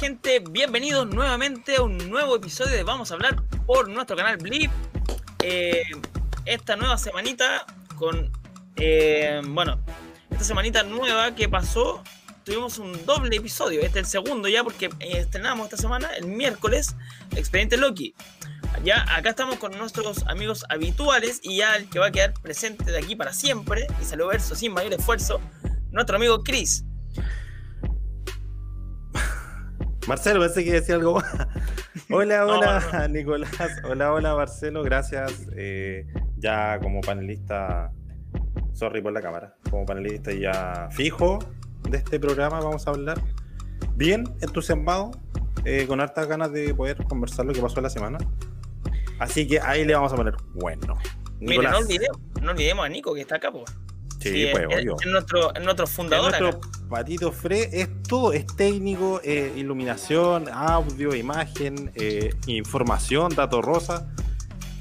gente, bienvenidos nuevamente a un nuevo episodio de Vamos a hablar por nuestro canal Blip. Eh, esta nueva semanita con, eh, bueno, esta semanita nueva que pasó, tuvimos un doble episodio, este es el segundo ya porque eh, estrenamos esta semana el miércoles Expediente Loki. Ya acá estamos con nuestros amigos habituales y ya el que va a quedar presente de aquí para siempre y verso sin mayor esfuerzo, nuestro amigo Chris. Marcelo, pensé que decía algo. Hola, hola, Nicolás. Hola, hola, Marcelo. Gracias. Eh, ya como panelista, sorry por la cámara, como panelista ya fijo de este programa, vamos a hablar. Bien, entusiasmado, eh, con hartas ganas de poder conversar lo que pasó la semana. Así que ahí le vamos a poner bueno. Nicolás. no olvidemos, no olvidemos a Nico que está acá, pues. Sí, pues, es, es, nuestro, es nuestro fundador. Es nuestro patito Fre, es todo, es técnico, eh, iluminación, audio, imagen, eh, información, datos rosa.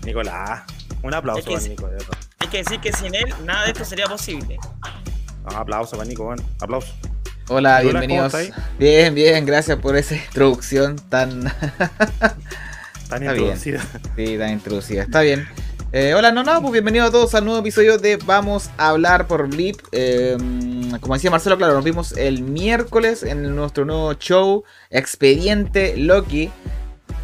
Nicolás, un aplauso para Nico. Hay que decir que sin él nada de esto sería posible. Un aplauso para Nico, bueno, aplauso. Hola, bienvenidos. Bien, bien, gracias por esa introducción tan. tan introducida. Sí, tan introducida. Está bien. Eh, hola, no, no, pues bienvenidos a todos al nuevo episodio de Vamos a hablar por Blip. Eh, como decía Marcelo, claro, nos vimos el miércoles en nuestro nuevo show Expediente Loki.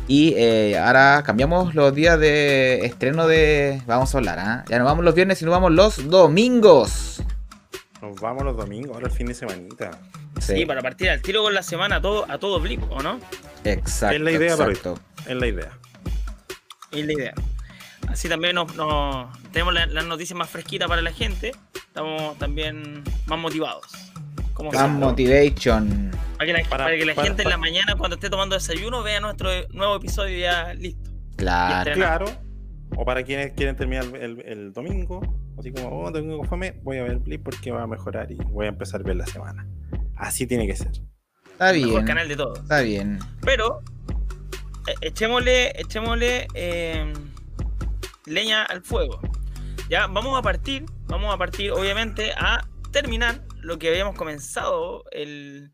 Y eh, ahora cambiamos los días de estreno de Vamos a hablar, ¿ah? Ya no vamos los viernes, sino vamos los domingos. Nos vamos los domingos, ahora el fin de semanita. Sí, para partir al tiro con la semana a todo, a todo Blip, ¿o no? Exacto. Es la idea, exacto. Es la idea. Es la idea. Así también nos, tenemos las noticias más fresquitas para la gente. Estamos también más motivados. Más motivation. Para que la, gente en la mañana, cuando esté tomando desayuno, vea nuestro nuevo episodio ya listo. Claro. Claro. O para quienes quieren terminar el, domingo, así como, oh, domingo fome, voy a ver el clip porque va a mejorar y voy a empezar a ver la semana. Así tiene que ser. Está bien. Mejor canal de todos. Está bien. Pero, e, echémosle, echémosle. Eh, leña al fuego. Ya, vamos a partir, vamos a partir obviamente a terminar lo que habíamos comenzado el,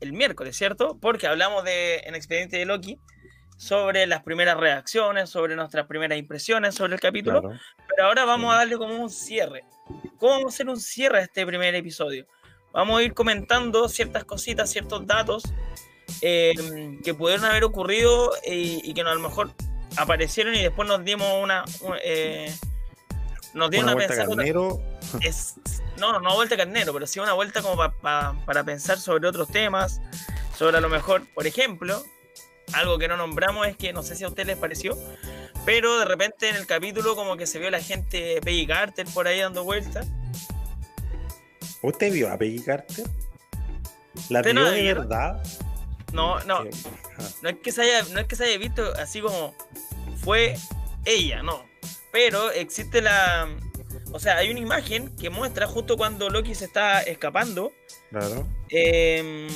el miércoles, ¿cierto? Porque hablamos de, en Expediente de Loki sobre las primeras reacciones, sobre nuestras primeras impresiones sobre el capítulo, pero ahora vamos a darle como un cierre. ¿Cómo vamos a hacer un cierre a este primer episodio? Vamos a ir comentando ciertas cositas, ciertos datos eh, que pudieron haber ocurrido y, y que a lo mejor aparecieron y después nos dimos una. Eh, nos dieron una, vuelta carnero. Es, no, no, no vuelta carnero, pero sí una vuelta como para pensar sobre otros temas. Sobre a lo mejor, por ejemplo, algo que no nombramos es que no sé si a ustedes les pareció, pero de repente en el capítulo como que se vio la gente Peggy Carter por ahí dando vueltas. ¿Usted vio a Peggy Carter? ¿La vio de verdad? No, no. No es que se haya, no es que se haya visto así como fue ella, no. Pero existe la. O sea, hay una imagen que muestra justo cuando Loki se está escapando. Claro. Em,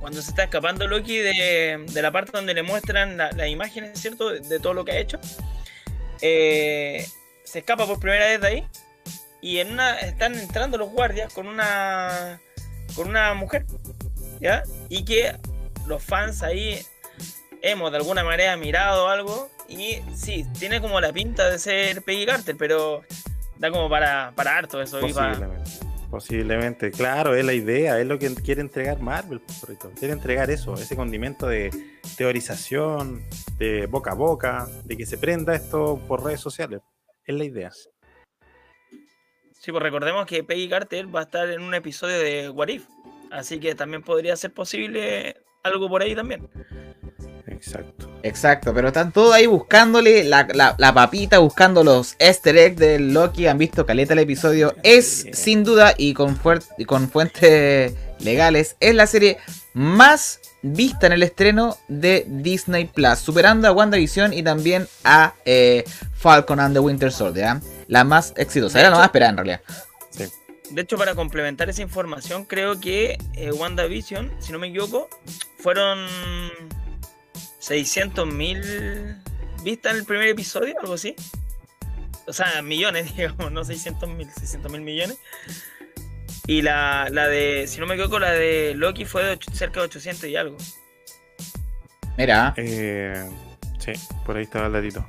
cuando se está escapando Loki de, la parte donde le muestran las la imágenes, ¿cierto? De, todo lo que ha hecho. Eh, se escapa por primera vez de ahí. Y en una. están entrando los guardias con una. con una mujer. ¿Ya? Y que los fans ahí hemos de alguna manera mirado algo y sí, tiene como la pinta de ser Peggy Carter, pero da como para, para harto eso. Posiblemente. Posiblemente, claro, es la idea, es lo que quiere entregar Marvel, quiere entregar eso, ese condimento de teorización, de boca a boca, de que se prenda esto por redes sociales, es la idea. Sí, pues recordemos que Peggy Carter va a estar en un episodio de What If, así que también podría ser posible algo por ahí también. Exacto. Exacto, pero están todos ahí buscándole la, papita, buscando los easter eggs del Loki. Han visto caleta el episodio. Es sin duda y con, con fuentes legales, es la serie más vista en el estreno de Disney Plus, superando a WandaVision y también a eh, Falcon and the Winter Soldier. ¿ah? La más exitosa, era la más esperada en realidad. De hecho, para complementar esa información, creo que eh, WandaVision, si no me equivoco, fueron 600 mil vistas en el primer episodio, algo así. O sea, millones, digamos, no 600 mil, 600 mil millones. Y la, la de, si no me equivoco, la de Loki fue de cerca de 800 y algo. Mira, Eh, sí, por ahí estaba el datito.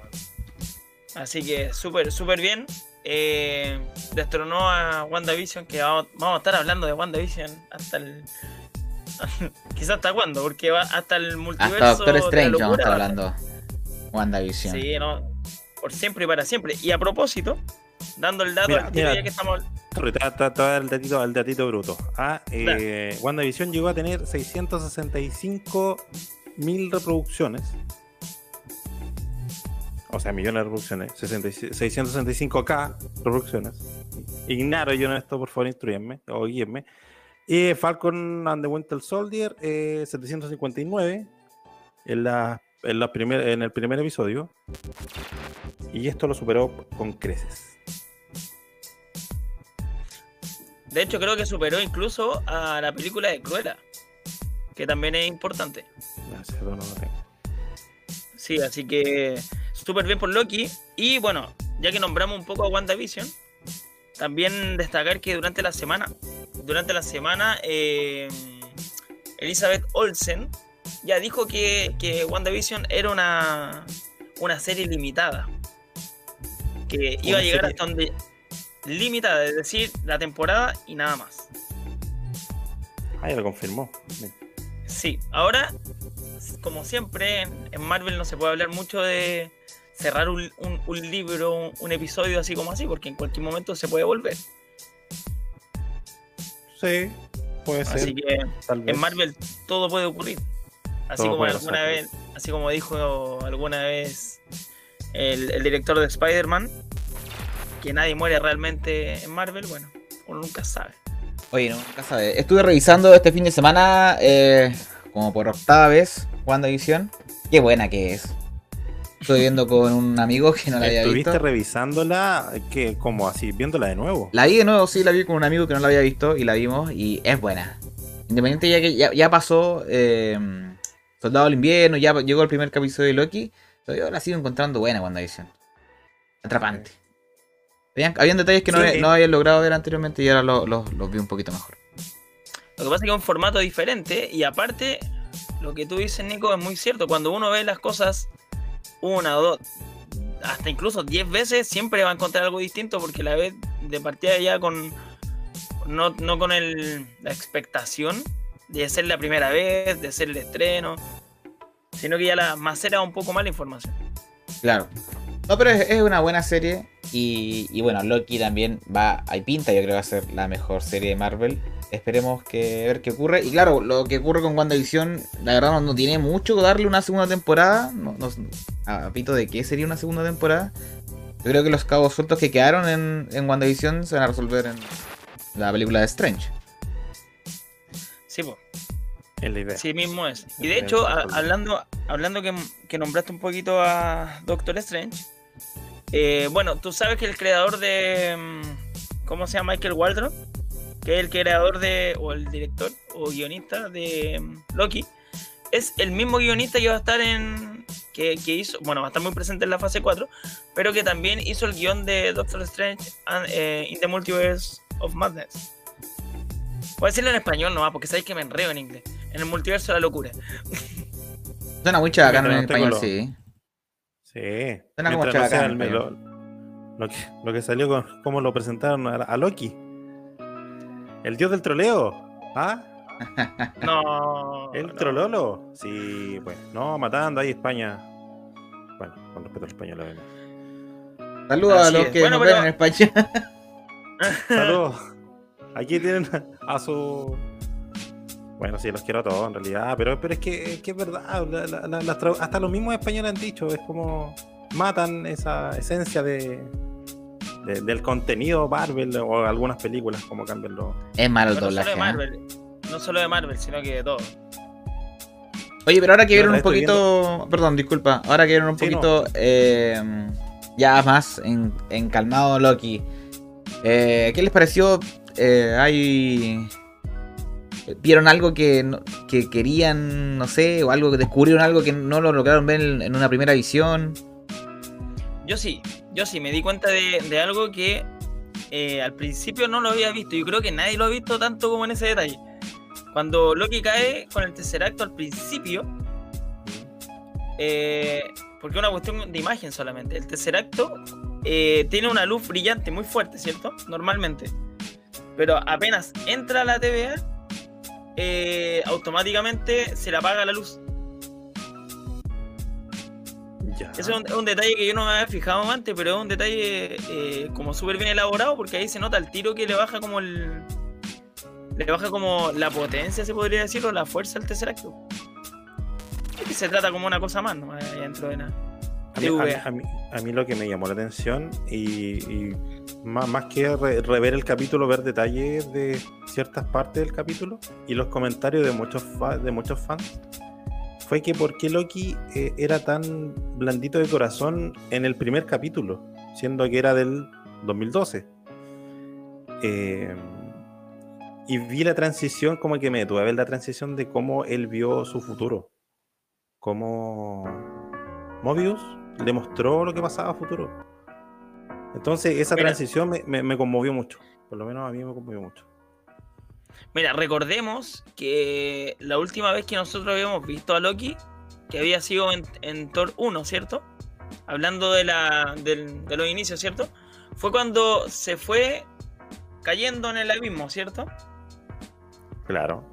Así que súper, súper bien. Eh, destronó a WandaVision, que vamos, vamos a estar hablando de WandaVision hasta el... Quizás hasta cuándo, porque va hasta el multiverso hasta Doctor Strange vamos a locura estar hablando. WandaVision. Sí, no. Por siempre y para siempre. Y a propósito, dando el dato Mira, al tiro, mira. ya que estamos. Te, voy a dar el datito, el datito bruto. Ah, eh, WandaVision llegó a tener 665 mil reproducciones. O sea, millones de reproducciones. 66 665k reproducciones. Ignaro yo en esto, por favor, instruyenme o guíenme. Y Falcon and the Winter Soldier, eh, 759 en, la, en, la primer, en el primer episodio. Y esto lo superó con creces. De hecho, creo que superó incluso a la película de Cruella. Que también es importante. Dato no lo tengo. Sí, así que súper bien por Loki. Y bueno, ya que nombramos un poco a WandaVision, también destacar que durante la semana, durante la semana, eh, Elizabeth Olsen ya dijo que, que WandaVision era una, una serie limitada. Que iba a llegar serie- hasta donde. Limitada, es decir, la temporada y nada más. Ah, ya lo confirmó. Sí, ahora, como siempre, en Marvel no se puede hablar mucho de cerrar un, un- un libro, un, un episodio así como así, porque en cualquier momento se puede volver. Sí, puede ser. Así que tal vez. en Marvel todo puede ocurrir. Así Todo como alguna vez, así como dijo alguna vez el, el director de Spider-Man, que nadie muere realmente en Marvel, bueno, uno nunca sabe. Oye, no, nunca sabe. Estuve revisando este fin de semana, eh, como por octava vez, WandaVision. Qué buena que es. Estuve viendo con un amigo que no la había ¿Estuviste visto. revisándola? que como así? ¿Viéndola de nuevo? La vi de nuevo, sí, la vi con un amigo que no la había visto y la vimos y es buena. Independiente ya que ya, ya pasó eh, Soldado del Invierno, ya llegó el primer capítulo de Loki, pero yo la sigo encontrando buena WandaVision. Atrapante. Habían, habían detalles que no, Sí. había- no habían logrado ver anteriormente y ahora los vi un poquito mejor. Lo que pasa es que es un formato diferente y aparte, lo que tú dices, Nico, es muy cierto. Cuando uno ve las cosas una o dos, hasta incluso diez veces, siempre va a encontrar algo distinto porque la ves de partida ya con. No, no con el, la expectación de ser la primera vez, de ser el estreno, sino que ya la macera un poco más la información. Claro. No, pero es, es una buena serie. Y, y bueno, Loki también va. Hay pinta, yo creo que va a ser la mejor serie de Marvel. Esperemos que ver qué ocurre. Y claro, lo que ocurre con WandaVision, la verdad no, no tiene mucho que darle una segunda temporada. No, no- a pito de qué sería una segunda temporada. Yo creo que los cabos sueltos que quedaron en, en WandaVision se van a resolver en la película de Strange. Sí, pues. Es la idea. Sí mismo es. Y de hecho, a- hablando, hablando que, que nombraste un poquito a Doctor Strange, eh, bueno, tú sabes que el creador de... mm, ¿Cómo se llama? Michael Waldron, que es el creador de... o el director o guionista de mm, Loki, es el mismo guionista que va a estar en... Que, que hizo, bueno, va a estar muy presente en la fase 4, pero que también hizo el guion de Doctor Strange and, eh, in the Multiverse of Madness. Voy a decirlo en español nomás, porque sabéis que me enredo en inglés. En el multiverso de la locura. Suena muy chabacano en español, sí. Sí. Suena como no sea lo, lo que, lo que salió con cómo lo presentaron a, a Loki. El dios del troleo. ¿Ah? No. ¿El no. trololo? Sí, pues. No, matando ahí España. Bueno, con respeto al español, obviamente. Saludos a los es. que Bueno, nos pero- ven en España. Saludos. Aquí tienen a su. Bueno, sí, los quiero a todos en realidad, pero, pero es, que, es que es verdad. la- la- la- las hasta los mismos españoles han dicho, es como matan esa esencia de, de- del contenido Marvel o algunas películas, como cambian los. Es malo el Pero no solo doblaje. de ¿eh? Marvel. No solo de Marvel, sino que de todo. Oye, pero ahora que vieron un poquito. Perdón, disculpa. Ahora que vieron un Sí, no. poquito. eh, ya más en, en calmado Loki. eh, ¿Qué les pareció? Eh, hay. ¿Vieron algo que, que querían, no sé, o algo que descubrieron algo que no lo lograron ver en, una primera visión? Yo sí, yo sí, me di cuenta de, de algo que eh, al principio no lo había visto. Yo creo que nadie lo ha visto tanto como en ese detalle. Cuando Loki cae con el tercer acto al principio, eh, porque es una cuestión de imagen solamente. El tercer acto eh, tiene una luz brillante muy fuerte, ¿cierto? Normalmente. Pero apenas entra a la TVA, eh, automáticamente se le apaga la luz. Ya. Ese es un, un detalle que yo no me había fijado antes, pero es un detalle eh, como súper bien elaborado porque ahí se nota el tiro que le baja como el. Le baja como la potencia, se podría decir, o la fuerza al tercer acto. Y se trata como una cosa más, ¿no? Dentro de nada. A mí, a mí- a mí lo que me llamó la atención y, y más, más que re- rever el capítulo, ver detalles de ciertas partes del capítulo y los comentarios de muchos, fa- de muchos fans, fue que por qué Loki eh, era tan blandito de corazón en el primer capítulo, siendo que era del 2012. Eh, y vi la transición, como que me detuve a ver la transición de cómo él vio su futuro. Cómo Mobius le mostró lo que pasaba a futuro. Entonces, esa Mira. transición me, me- me conmovió mucho. Por lo menos a mí me conmovió mucho. Mira, recordemos que la última vez que nosotros habíamos visto a Loki, que había sido en, en Thor 1, ¿cierto? Hablando de, la, de los inicios, ¿cierto? Fue cuando se fue cayendo en el abismo, ¿cierto? Claro.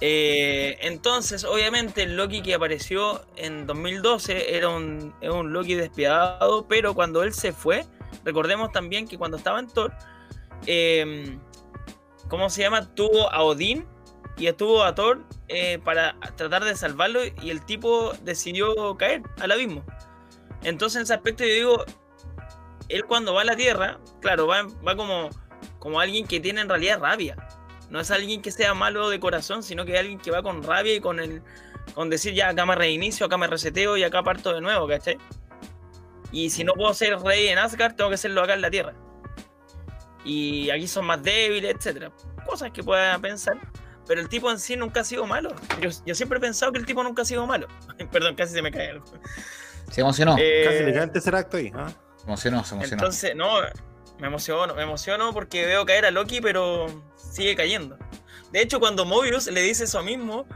Eh, entonces, obviamente, el Loki que apareció en 2012 era un, Loki despiadado, pero cuando él se fue, recordemos también que cuando estaba en Thor, eh, ¿cómo se llama? Tuvo a Odín y estuvo a Thor eh, para tratar de salvarlo y el tipo decidió caer al abismo. Entonces, en ese aspecto, yo digo, él cuando va a la Tierra, claro, va, va como, como alguien que tiene en realidad rabia no es alguien que sea malo de corazón, sino que es alguien que va con rabia y con el con decir ya acá me reinicio, acá me reseteo y acá parto de nuevo, ¿cachai? Y si no puedo ser rey en Asgard, tengo que serlo acá en la Tierra. Y aquí son más débiles, etcétera. Cosas que pueda pensar. Pero el tipo en sí nunca ha sido malo. Yo, yo siempre he pensado que el tipo nunca ha sido malo. Perdón, casi se me cae algo. Se emocionó. Eh, Casi le cae el tercer acto ahí. ¿ah? Se emocionó, se emocionó. entonces, no, me emociono, me emociono porque veo caer a Loki, pero sigue cayendo. De hecho, cuando Mobius le dice eso mismo,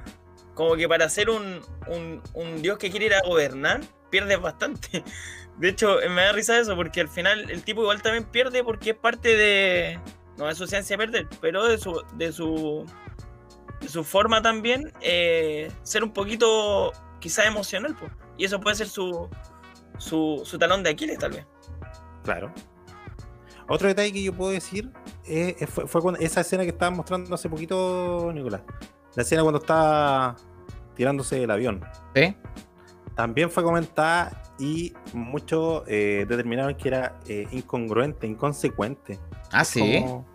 como que para ser un, un- un dios que quiere ir a gobernar, pierdes bastante. De hecho, me da risa eso, porque al final el tipo igual también pierde porque es parte de. No es su ciencia perder, pero de su. de su. de su forma también eh, ser un poquito quizás emocional, pues. Y eso puede ser su, su, su talón de Aquiles, tal vez. Claro. Otro detalle que yo puedo decir eh, eh, fue, fue cuando- esa escena que estaban mostrando hace poquito, Nicolás. La escena cuando está tirándose del avión. ¿Sí? También fue comentada y muchos eh, determinaron que era eh, incongruente, inconsecuente. Ah, sí. Como-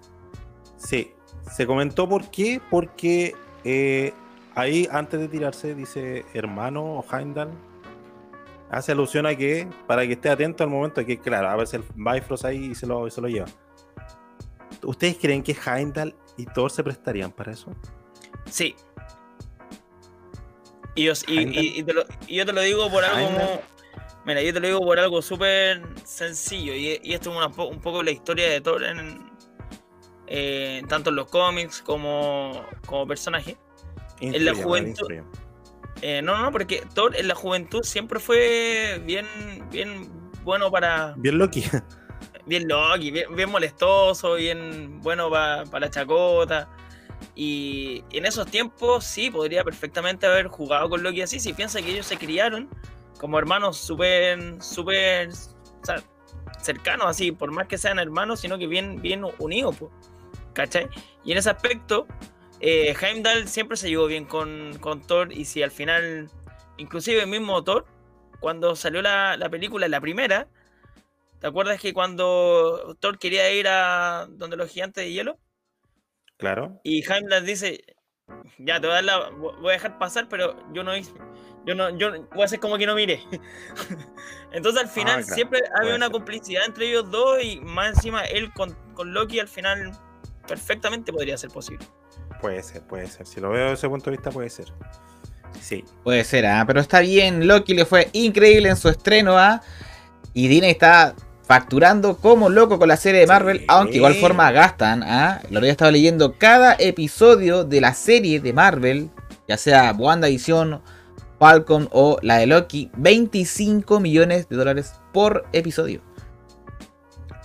Sí. Se comentó por qué. Porque ahí, antes de tirarse, dice hermano o Heimdall. Hace alusión a que, para que esté atento al momento de que, claro, a veces el Bifrost ahí y se lo, y se lo lleva. ¿Ustedes creen que Heimdall y Thor se prestarían para eso? Sí. Y, yo, y- y- y te lo- y yo te lo digo por algo como- Mira, yo te lo digo por algo súper sencillo. Y, esto es una un poco la historia de Thor en, eh, tanto en los cómics como, como personaje. En la juventud-. Eh, no, no, porque Thor en la juventud siempre fue bien, bien bueno para. Bien Loki. Bien Loki, bien, bien molestoso, bien bueno para la chacota. Y, en esos tiempos sí, podría perfectamente haber jugado con Loki así. Si piensa que ellos se criaron como hermanos súper, súper cercanos, así, por más que sean hermanos, sino que bien, bien unidos, po, ¿cachai? Y en ese aspecto, eh, Heimdall siempre se llevó bien con, con Thor. Y si al final, inclusive el mismo Thor, cuando salió la, la película, la primera, ¿Te acuerdas que cuando Thor quería ir a donde los gigantes de hielo? Claro. Y Heimdall dice, ya te voy a dar la, voy a dejar pasar, pero yo no hice, yo no, yo voy a hacer como que no mire. Entonces al final Ah, claro, siempre había una complicidad entre ellos dos y más encima él con, con Loki al final perfectamente podría ser posible. Puede ser, puede ser. Si lo veo desde ese punto de vista, puede ser. Sí. Puede ser, ¿ah? pero está bien. Loki le fue increíble en su estreno, ¿ah? Y Disney está facturando como loco con la serie de Marvel, Sí. aunque igual forma gastan. ¿ah? Lo había estado leyendo cada episodio de la serie de Marvel, ya sea WandaVision, Falcon o la de Loki, 25 millones de dólares por episodio.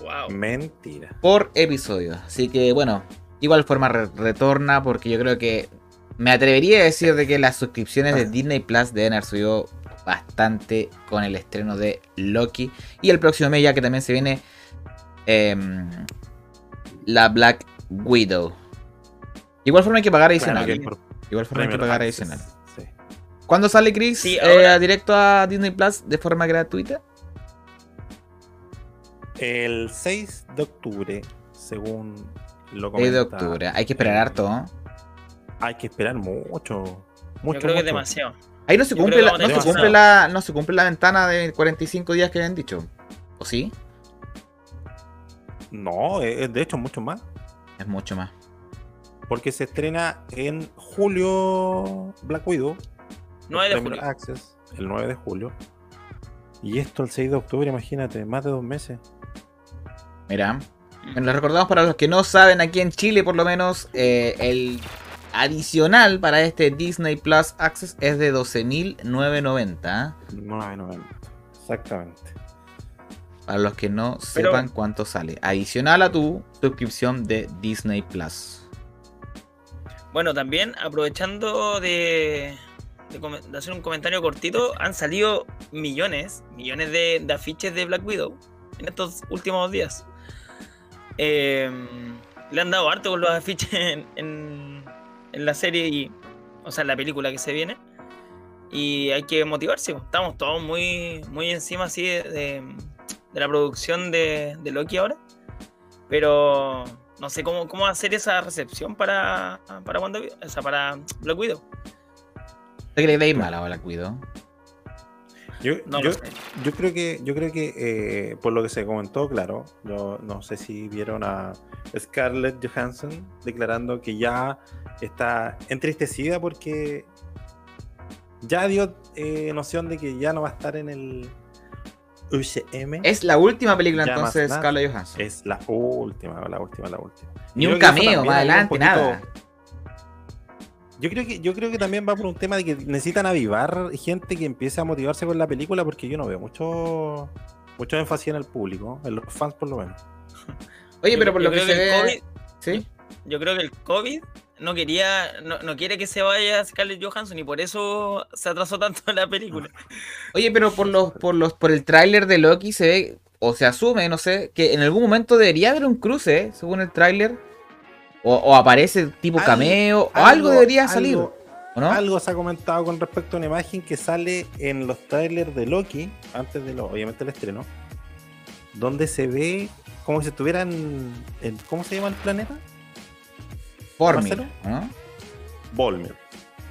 Wow. Mentira. Por episodio. Así que bueno, igual forma re- retorna porque yo creo que me atrevería a decir de que las suscripciones de Disney Plus deben haber subido bastante con el estreno de Loki. Y el próximo mes ya que también se viene em, la Black Widow. Igual forma hay que pagar adicional. Claro por Igual forma hay que pagar Access, adicional. sí. ¿Cuándo sale Chris? Sí, Eh, directo a Disney Plus de forma gratuita. El 6 de octubre, según lo 6 de comenta- octubre. Hay que esperar harto. ¿no? Hay que esperar mucho. Mucho, Yo creo que es demasiado. Ahí no se cumple, la, no, se cumple la, no se cumple la ventana de 45 días que habían dicho. ¿O sí? No, es de hecho mucho más. Es mucho más. Porque se estrena en julio Black Widow. 9 de julio. Access, el 9 de julio. Y esto el 6 de octubre, imagínate, más de dos meses. Mira. Bueno, les recordamos para los que no saben, aquí en Chile por lo menos, eh, el adicional para este Disney Plus Access es de 12.990. ¿eh? 9.90. Exactamente. Para los que no Pero- sepan cuánto sale. Adicional a tu suscripción de Disney Plus. Bueno, también aprovechando de, de hacer un comentario cortito, han salido millones, millones de, de afiches de Black Widow en estos últimos días. Eh, le han dado harto con los afiches en, en- en la serie y, o sea, en la película que se viene. Y hay que motivarse. Estamos todos muy, muy encima así de, de- la producción de, de Loki ahora. Pero no sé cómo, cómo hacer esa recepción para, para, cuando, o sea, para Black Widow. ¿Usted que le veis mala o la cuido? Yo, No yo, creo que, yo creo que eh, por lo que se comentó, claro, yo no sé si vieron a Scarlett Johansson declarando que ya está entristecida porque ya dio eh, noción de que ya no va a estar en el UCM. Es la última película Ya entonces. Scarlett Johansson. Es la última, la última, la última. Ni un cameo más un adelante, poquito- nada. Yo creo que yo creo que también va por un tema de que necesitan avivar gente que empiece a motivarse con la película porque yo no veo mucho mucho énfasis en el público, en los fans por lo menos. Oye, pero por yo lo que se ve. COVID- ¿Sí? yo creo que el COVID no quería, no, no quiere que se vaya Scarlett Johansson y por eso se atrasó tanto la película. Oye, pero por los, por los, por el tráiler de Loki se ve, o se asume, no sé, que en algún momento debería haber un cruce, ¿eh? según el tráiler. O, o aparece tipo Algo- cameo, o algo, debería salir, algo- ¿o no? Algo se ha comentado con respecto a una imagen que sale en los trailers de Loki, antes de lo, obviamente el estreno, donde se ve como si estuvieran en, ¿cómo se llama el planeta? ¿no? Volmir.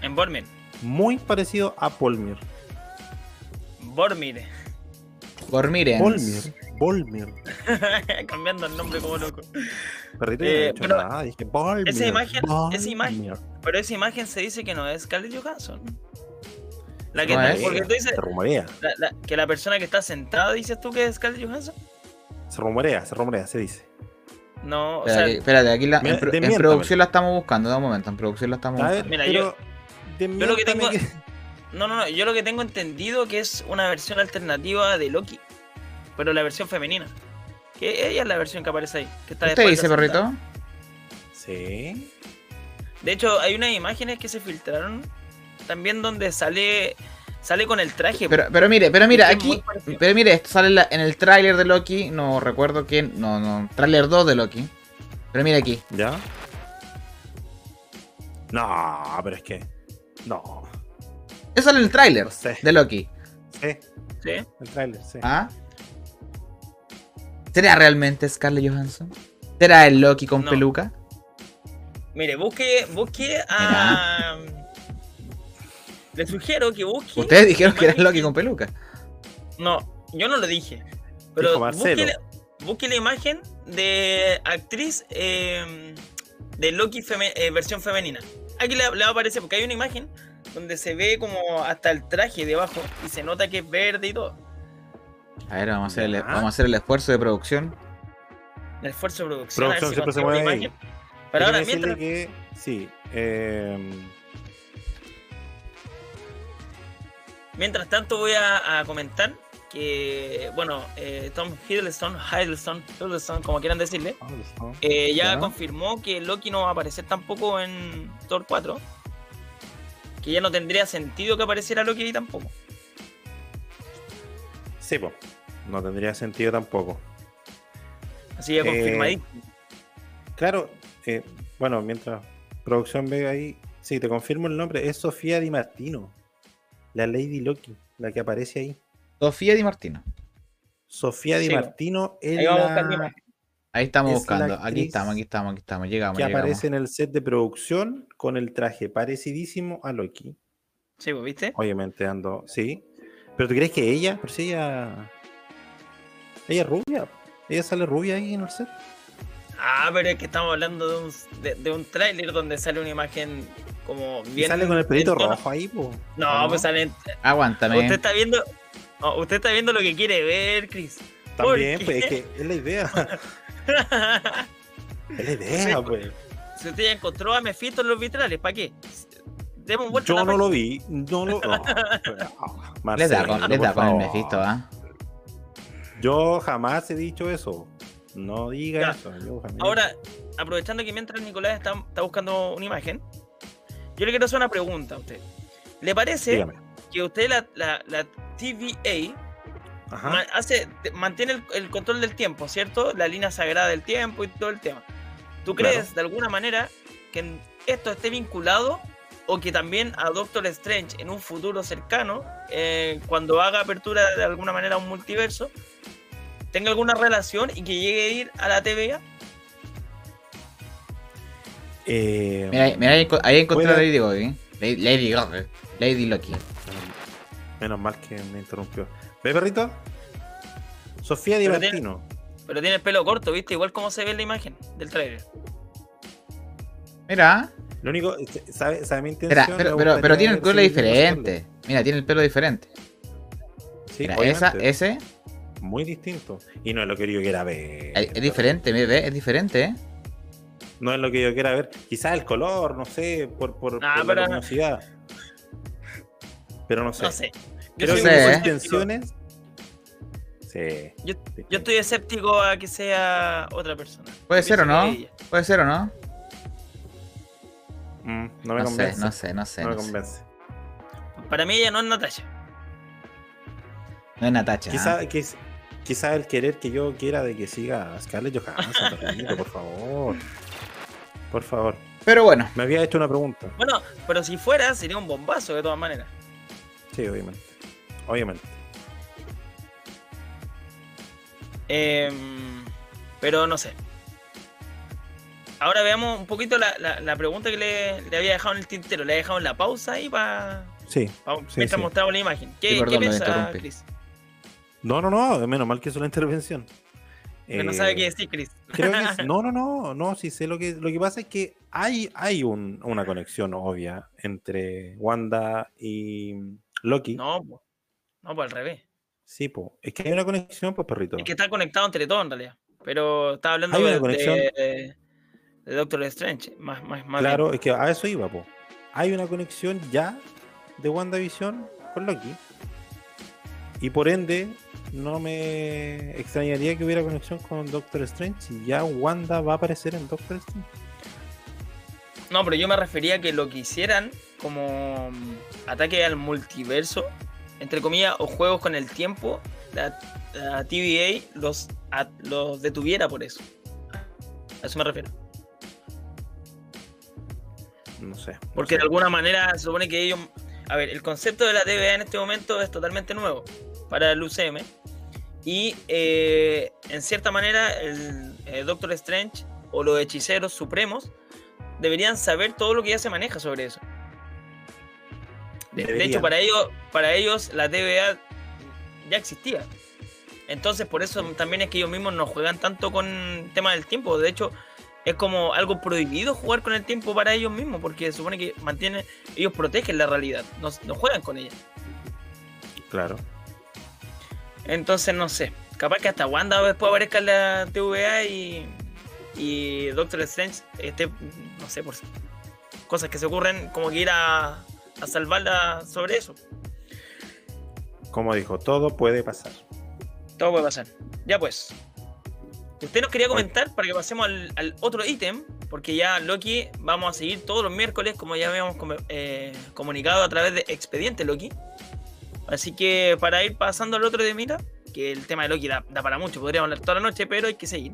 En Bormir. Muy parecido a Volmir. Bormir. Vormirens. Volmir. Volmir. Cambiando el nombre como loco. Perrito, Eh, yo no he dicho pero nada, dije Volmir. esa imagen- esa imagen-. Pero esa imagen se dice que no es Scarlett Johansson. La que No es. porque tú dices Se rumorea, la- la- que la persona que está sentada dices tú que es Scarlett Johansson. se rumorea, se rumorea, se dice. No, o Espérate, sea, espérate, aquí la- Mira, en, producción la estamos buscando, de un momento, en producción la estamos A ver, buscando. Mira, yo lo que tengo- desmiéntame no, no, no, yo lo que tengo entendido que es una versión alternativa de Loki, pero la versión femenina. Que ella es la versión que aparece ahí. Que está ¿Usted dice, perrito? Sí. De hecho, hay unas imágenes que se filtraron también donde sale sale con el traje. Pero, pero mire, pero mira, aquí, pero mire, esto sale en, la- en el tráiler de Loki, no recuerdo quién, no, no, tráiler 2 de Loki. Pero mira aquí, ¿Ya? No, pero es que. No. eso sale en el tráiler No sé. de Loki. Sí, ¿sí? el trailer, sí. ¿Ah? ¿Será realmente Scarlett Johansson? ¿Será el Loki con No. peluca? Mire, busque, busque a. Le sugiero que busque. Ustedes dijeron que era Loki con peluca. No, yo no lo dije. Pero busque, la- busque la imagen de actriz eh, de Loki feme- eh, versión femenina. Aquí le, le va a aparecer, porque hay una imagen donde se ve como hasta el traje debajo y se nota que es verde y todo. A ver, vamos a, hacer el, Ya. vamos a hacer el esfuerzo de producción. El esfuerzo de producción. Producción si siempre se mueve ahí. Pero ahora, mientras, que sí. eh, mientras tanto, voy a, a comentar que, bueno, eh, Tom Hiddleston, Hiddleston, Hiddleston, como quieran decirle, eh, ya Ya. confirmó que Loki no va a aparecer tampoco en Thor 4. Que ya no tendría sentido que apareciera Loki ahí tampoco. Sí, pues. No tendría sentido tampoco. Así que Eh, confirmadísimo. Claro, eh, bueno, mientras producción ve ahí, sí, te confirmo el nombre, es Sofía Di Martino, la Lady Loki, la que aparece ahí. Sofía Di Martino. Sofía Di Martino es Ahí la. Ahí estamos Es buscando. Aquí estamos, aquí estamos, aquí estamos. Llegamos, que llegamos. aparece en el set de producción con el traje parecidísimo a Loki. Sí, pues, ¿viste? Obviamente ando, sí. Pero tú crees que ella, pero si ella. Ella es rubia. Ella sale rubia ahí en el set. Ah, pero es que estamos hablando de un, de, de un tráiler donde sale una imagen como bien... sale con el pelito rojo ahí, po. No, ¿O pues sale... Aguántame. Usted está viendo... no, usted está viendo lo que quiere ver, Chris. También, ¿Por pues es que es la idea. es la idea, pues. si usted ya encontró a Mephisto en los vitrales, ¿para qué? Demos vuelta a Yo la no lo vi, no lo. no. Les da Marcelo, con, les por da con el. Mephisto, ¿ah? Yo jamás he dicho eso. No diga Ya. eso. yo jamás. Ahora, aprovechando que mientras Nicolás está, está buscando una imagen, yo le quiero hacer una pregunta a usted. ¿Le parece Dígame. que usted la, la, la TVA Ajá. hace, mantiene el, el control del tiempo, ¿cierto? La línea sagrada del tiempo y todo el tema. ¿Tú Claro. crees de alguna manera que esto esté vinculado o que también a Doctor Strange en un futuro cercano, eh, cuando haga apertura de alguna manera a un multiverso, tenga alguna relación y que llegue a ir a la TVA? Eh, Mira, ahí- mira, ahí, enco- ahí encontré a- Lady Gaga. Lady, Lady Gaga. Lady Loki. Menos mal que me interrumpió. ¿Ve, perrito? Sofía Di Pero tiene- Martino. Pero tiene el pelo corto, ¿viste? Igual como se ve en la imagen del trailer. Mira, Lo único, ¿sabe, sabe mi intención? pero, Me pero, tiene el pelo diferente. Mira, tiene el pelo diferente. Sí, Mira, esa, ese muy distinto. Y no es lo que yo quiera ver. es, es diferente, mire, ve, es diferente, ¿eh? No es lo que yo quiera ver. Quizás el color, no sé, por, por, Ah, por pero- la luminosidad. Pero no sé. No sé. Yo Creo sé, que ¿eh? intenciones. Sí. Yo, yo estoy escéptico a que sea otra persona. Puede Yo ser o no. Puede ser o no. Mm, no me No sé, convence. no sé, no sé. no me sé. convence. Para mí ella no es Natasha. No es Natacha. Quizá, ¿ah? quiz- quizá el querer que yo quiera de que siga Scarlett Johansson, por favor. Por favor. Pero bueno, Me había hecho una pregunta. Bueno, pero si fuera, sería un bombazo de todas maneras. Sí, obviamente. Obviamente. Em, pero no sé. Ahora veamos un poquito la, la- la pregunta que le, le había dejado en el tintero. Le he dejado en la pausa ahí para Sí. mientras sí. mostramos la imagen. ¿Qué, Sí, perdón, ¿qué lo piensa. Chris? No, no, no. Menos mal que hizo la intervención. No Eh, sabe qué decir, Chris. Creo que no, no, no, no, sí sé lo que lo que pasa es que hay, hay un- una conexión obvia entre Wanda y Loki. No, po. no, pues al revés. Sí, po. es que hay una conexión, pues perrito. Es que está conectado entre todos en realidad. Pero estaba hablando Hay una de, conexión. de- de Doctor Strange. Más, más, más bien. Claro, es que a eso iba, po. Hay una conexión ya de WandaVision con Loki. Y por ende, no me extrañaría que hubiera conexión con Doctor Strange y ya Wanda va a aparecer en Doctor Strange. No, pero yo me refería a que lo que hicieran como mm, ataque al multiverso, entre comillas, o juegos con el tiempo, la, la TVA los, a- los detuviera por eso. A eso me refiero. No sé. Porque de alguna manera se supone que ellos. A ver, el concepto de la TVA en este momento es totalmente nuevo para el UCM. Y eh, en cierta manera, el, eh, Doctor Strange o los hechiceros supremos deberían saber todo lo que ya se maneja sobre eso. De, hecho, para ellos, para ellos la TVA ya existía. Entonces, por eso también es que ellos mismos no juegan tanto con el tema del tiempo. De hecho, es como algo prohibido jugar con el tiempo para ellos mismos, porque se supone que mantienen, ellos protegen la realidad, no, no juegan con ella. Claro. Entonces no sé. Capaz que hasta Wanda después aparezca en la TVA y, y Doctor Strange esté, no sé, por cosas que se ocurren, como que ir a, a salvarla sobre eso. Como dijo, todo puede pasar. Todo puede pasar. Ya pues. Usted nos quería comentar para que pasemos al, al otro ítem, porque ya Loki vamos a seguir todos los miércoles, como ya habíamos com- eh, comunicado a través de Expediente Loki. Así que para ir pasando al otro de mira, que el tema de Loki da, da para mucho, podríamos hablar toda la noche, pero hay que seguir.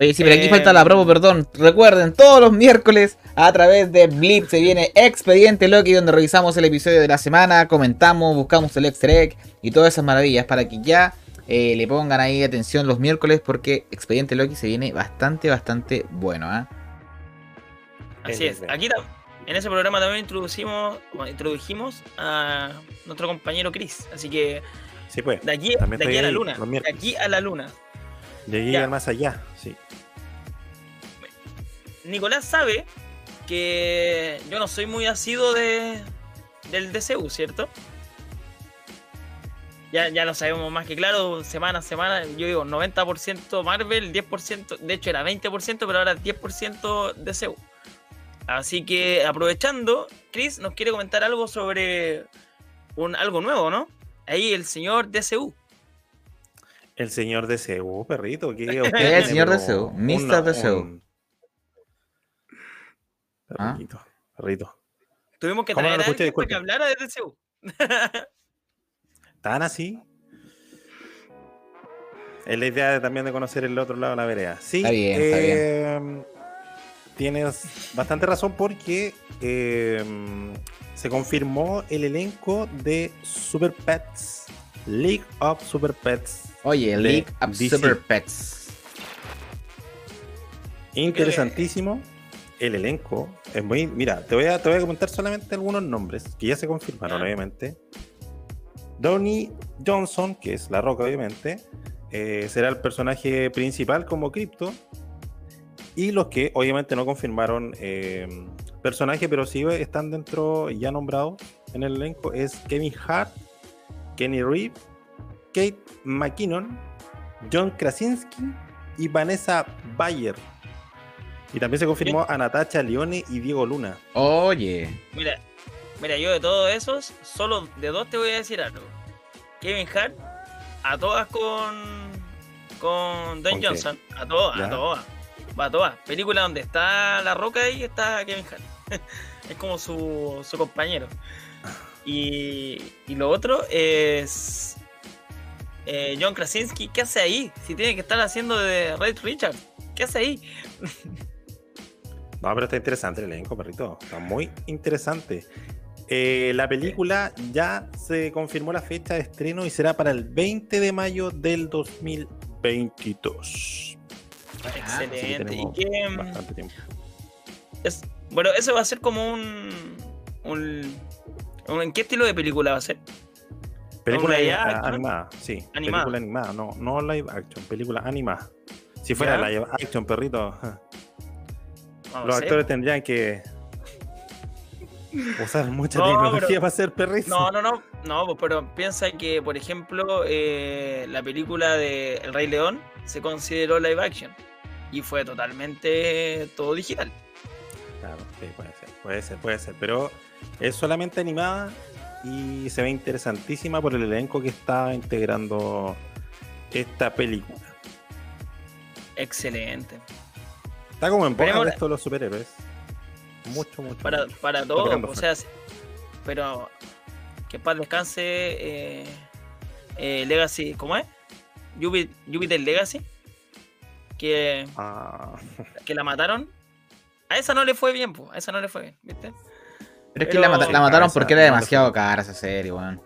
Oye, sí, pero aquí Eh, falta la promo, perdón. Recuerden, todos los miércoles a través de Blip se viene Expediente Loki, donde revisamos el episodio de la semana, comentamos, buscamos el extra egg y todas esas maravillas para que ya eh, le pongan ahí atención los miércoles porque Expediente Loki se viene bastante, bastante bueno. ¿ah? Así Es. Aquí en ese programa también introducimos, introdujimos a nuestro compañero Chris. Así que Sí, pues. de aquí, de aquí a la luna. De aquí a la luna. Llegué Ya. al más allá, sí. Nicolás sabe que yo no soy muy asido de, del DCU, ¿cierto? Ya, ya lo sabemos más que claro, semana a semana, yo digo 90% Marvel, 10%, de hecho era 20%, pero ahora 10% DCU. Así que aprovechando, Chris nos quiere comentar algo sobre un, algo nuevo, ¿no? Ahí el señor DCU. El señor DCU, perrito. ¿qué? el señor DCU, Mr. DCU. un- Ah. Perrito, perrito. Tuvimos que ¿Cómo no traer a alguien que hablara de DCU. ¿Tan así? Es la idea de- también de conocer el otro lado de la vereda. Sí, Está bien, está eh, tienes bastante razón porque eh, se confirmó el elenco de Super Pets, League of Super Pets. Oye, League of DC. Super Pets. Interesantísimo. El elenco es muy. Mira, te voy a, te voy a comentar solamente algunos nombres que ya se confirmaron, obviamente. Donnie Johnson, que es la roca, obviamente, eh, será el personaje principal como Crypto. Y los que obviamente no confirmaron eh, personaje, pero sí están dentro, ya nombrados en el elenco, es Kevin Hart, Kenny Reeve, Kate McKinnon, John Krasinski y Vanessa Bayer. Y también se confirmó a Natacha Leone y Diego Luna. Oye, Mira, mira, yo de todos esos, solo de dos te voy a decir algo. Kevin Hart, a todas con con Don. Johnson, a todas, Ya. a todas, va a todas. Película donde está La Roca y está Kevin Hart. es como su, su compañero. Y, y lo otro es eh, John Krasinski, ¿qué hace ahí? Si tiene que estar haciendo de Red Richard, ¿qué hace ahí? No, pero está interesante el elenco, perrito. Está muy interesante. Eh, la película ya se confirmó la fecha de estreno y será para el 20 de mayo del 2022. Así que Excelente. ¿Y qué, bastante tiempo. Es, bueno, eso va a ser como un, un, un- ¿En qué estilo de película va a ser? Película live action? animada, sí. Animada. Película animada, no, no live action, película animada. Si fuera ¿Ya? live action, perrito, No los actores tendrían que usar mucha No, tecnología pero- para ser perritos. No, no, no, no, pero piensa que, por ejemplo, eh, la película de El Rey León se consideró live action y fue totalmente todo digital. Claro, sí, puede ser, puede ser, puede ser. Pero es solamente animada y se ve interesantísima por el elenco que está integrando esta película. Excelente. Está como en boca de la- estos los superhéroes. Mucho, mucho. Para, mucho. para todo, o sea, sí, pero que paz descanse eh, eh, Legacy, ¿cómo es? Júpiter Legacy, que, Ah, que la mataron. A esa no le fue bien, pues, a esa no le fue bien, ¿viste? Pero es que Pero- la, mata- la mataron porque era demasiado cara esa serie, weón.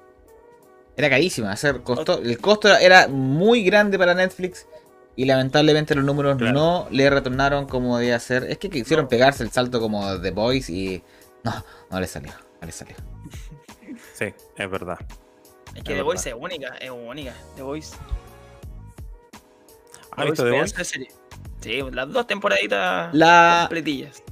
Era carísima, hacer costó, el costo era muy grande para Netflix y lamentablemente los números Claro. no le retornaron como debía ser. Es que quisieron No. pegarse el salto como The Boys y no, no le salió, no le salió. sí, es verdad. Es que Es The Voice es única, es única, The Voice. ¿Has visto The serie. Sí, las dos temporaditas La, completillas.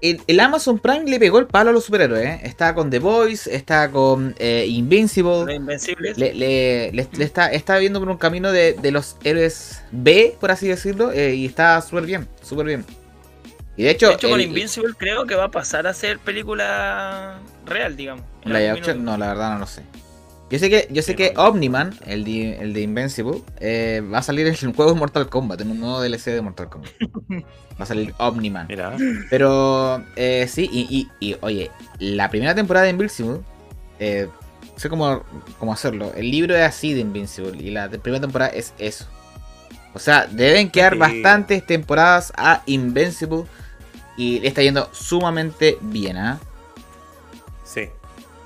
El, el Amazon Prime le pegó el palo a los superhéroes. ¿eh? Está con The Voice, está con eh, Invincible. Invencibles. Le, le- le- le está, está viendo por un camino de, de los héroes B, por así decirlo, eh, y está súper bien, súper bien. Y de hecho, de hecho, con Invincible creo que va a pasar a ser película real, digamos. no, la verdad no lo sé. Yo sé que, yo sé que. Omniman, el de, el de Invincible, eh, va a salir en el juego de Mortal Kombat, en un nuevo DLC de Mortal Kombat. Va a salir Omniman. Mira, Pero eh, sí, y, y- y, oye, la primera temporada de Invincible, eh, sé cómo, cómo hacerlo. El libro es así de Invincible y la primera temporada es eso. O sea, deben quedar Sí. bastantes temporadas a Invincible y le está yendo sumamente bien, ¿ah? sí.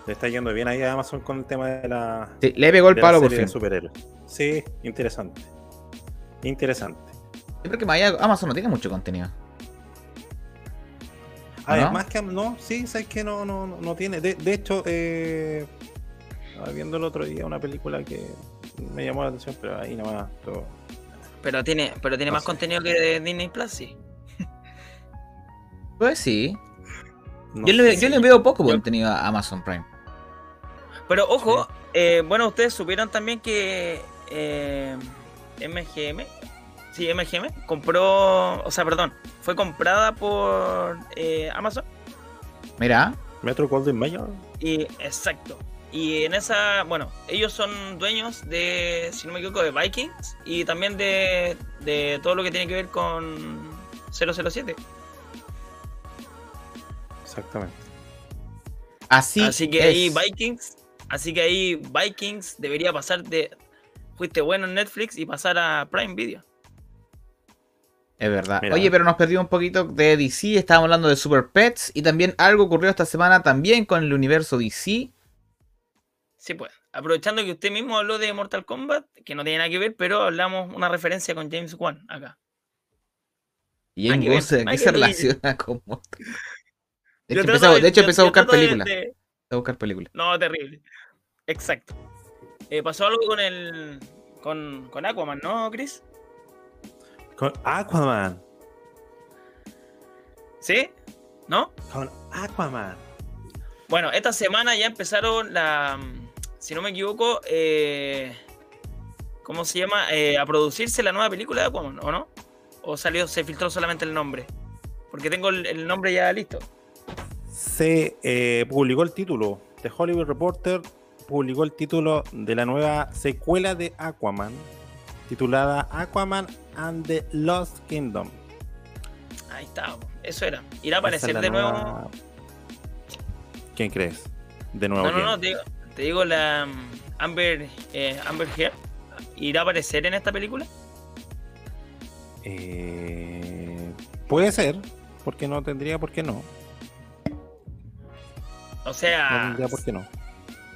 Le está yendo bien ahí a Amazon con el tema de la, Sí, le pegó el de la palo por fin. superhéroes. Sí, interesante. Interesante. Yo creo que Maya- Amazon no tiene mucho contenido. Además que no, sí, sabes que no, no, no- no tiene. De, de hecho, eh, estaba viendo el otro día una película que me llamó la atención, pero ahí nomás. todo- Pero tiene, pero tiene No más sé. contenido que de Disney Plus, sí. Pues sí. No yo, le, yo le veo poco contenido a Amazon Prime. Pero ojo, eh, bueno, ustedes supieron también que eh, MGM, sí, MGM, compró, o sea, perdón, fue comprada por eh, Amazon. Mira, Metro Golden Mayer. Y exacto. Y en esa, bueno, ellos son dueños de, si no me equivoco, de Vikings y también de, de todo lo que tiene que ver con 007. Exactamente. así, así que ahí. Vikings, así que ahí Vikings debería pasar de fuiste bueno en Netflix y pasar a Prime Video. Es verdad. Mira. Oye, pero nos perdimos un poquito de DC. Estábamos hablando de Super Pets. Y también algo ocurrió esta semana también con el universo DC. Sí, pues. Aprovechando que usted mismo habló de Mortal Kombat, que no tiene nada que ver, pero hablamos una referencia con James Wan acá. Y en ¿qué se relaciona con Mortal De hecho, trato empezó, de hecho, yo- empezó a buscar películas. de- a buscar películas. No, terrible. Exacto. Eh, pasó algo con el. Con, con Aquaman, ¿no, Chris? Con Aquaman. ¿Sí? ¿No? Con Aquaman. Bueno, esta semana ya empezaron la. Si no me equivoco, eh, ¿cómo se llama? Eh, a producirse la nueva película de Aquaman, ¿o no? ¿O salió, se filtró solamente el nombre? Porque tengo el, el nombre ya listo. Se eh, publicó el título. The Hollywood Reporter publicó el título de la nueva secuela de Aquaman, titulada Aquaman and the Lost Kingdom. Ahí está, eso era. ¿Irá a aparecer de nuevo? ¿Quién crees? De nuevo. No, no, no, te digo, te digo la mm, Amber, eh, Amber Heard. ¿Irá a aparecer en esta película? Eh, puede ser, porque no tendría por qué no. O No sea, tendría por qué no.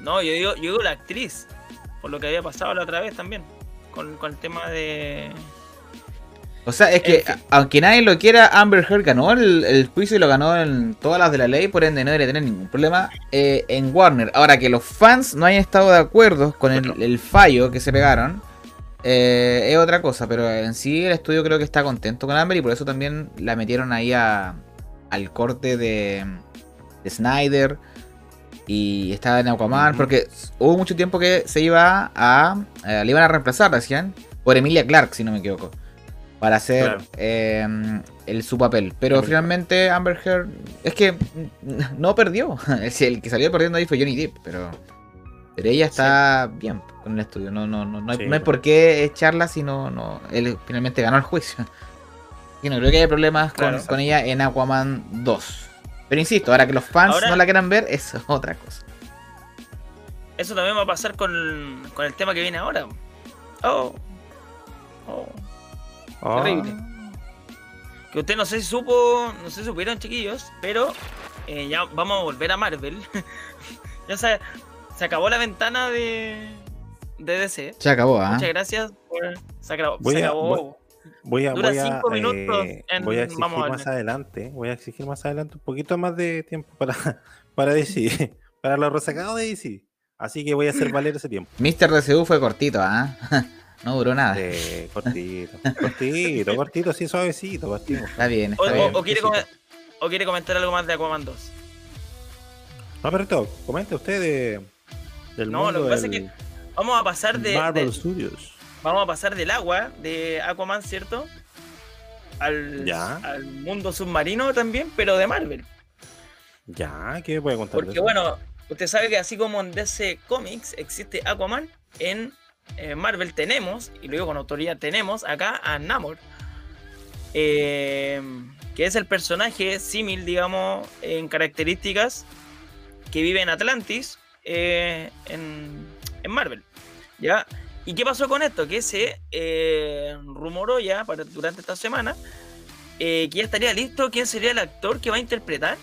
no, yo digo, yo digo la actriz, por lo que había pasado la otra vez también, con, con el tema de... O sea, es que, En fin. a- aunque nadie lo quiera, Amber Heard ganó el, el juicio y lo ganó en todas las de la ley, por ende no debería tener ningún problema eh, en Warner. Ahora que los fans no hayan estado de acuerdo con el, el fallo que se pegaron, eh, es otra cosa, pero en sí el estudio creo que está contento con Amber y por eso también la metieron ahí a, al corte de, de Snyder y estaba en Aquaman, porque hubo mucho tiempo que se iba a, eh, le iban a reemplazar, decían, por Emilia Clark, si no me equivoco para hacer Claro. eh, el su papel. Pero Amber finalmente Amber Heard es que no perdió. El que salió perdiendo ahí fue Johnny Depp, pero pero ella está bien con el estudio. No no no no hay, Sí, no hay pues. por qué echarla si no no él finalmente ganó el juicio. Y no creo que haya problemas con, con ella en Aquaman 2. Pero insisto, ahora que los fans Ahora- no la quieran ver, es otra cosa. Eso también va a pasar con, con el tema que viene ahora. Oh. Oh. Ah, Terrible. Que usted no sé si supo, no sé si supieron chiquillos, pero eh, ya vamos a volver a Marvel. ya se, se acabó la ventana de, de DC. Se acabó, ¿ah? Muchas gracias por... Se acabó. Voy se a- acabó. voy- Voy a, Dura voy a, cinco minutos eh, en voy a exigir Vamos a más adelante, voy a exigir más adelante un poquito más de tiempo para, para DC, para los resacados de DC. Así que voy a hacer valer ese tiempo. Mr. DCU fue cortito, ¿ah? no duró nada. Eh, cortito, cortito, cortito, así suavecito, cortito. Está bien, O, está o- bien. o quiere, sí, o quiere comentar algo más de Aquaman 2? No, pero esto, comente usted de, del No, lo mundo que pasa es que Vamos a pasar de, Marvel del- Studios. Vamos a pasar del agua de Aquaman, ¿cierto? Al, Ya. al mundo submarino también, pero de Marvel. Ya, ¿qué puede contar? Porque bueno, usted sabe que así como en DC Comics existe Aquaman, en eh, Marvel tenemos, y lo digo con autoridad, tenemos acá a Namor. eh, que es el personaje símil, digamos, en características, que vive en Atlantis, eh, en, en Marvel. ¿Ya? ¿Y qué pasó con esto? Que se eh, rumoró ya para, durante esta semana eh, que ya estaría listo quién sería el actor que va a interpretar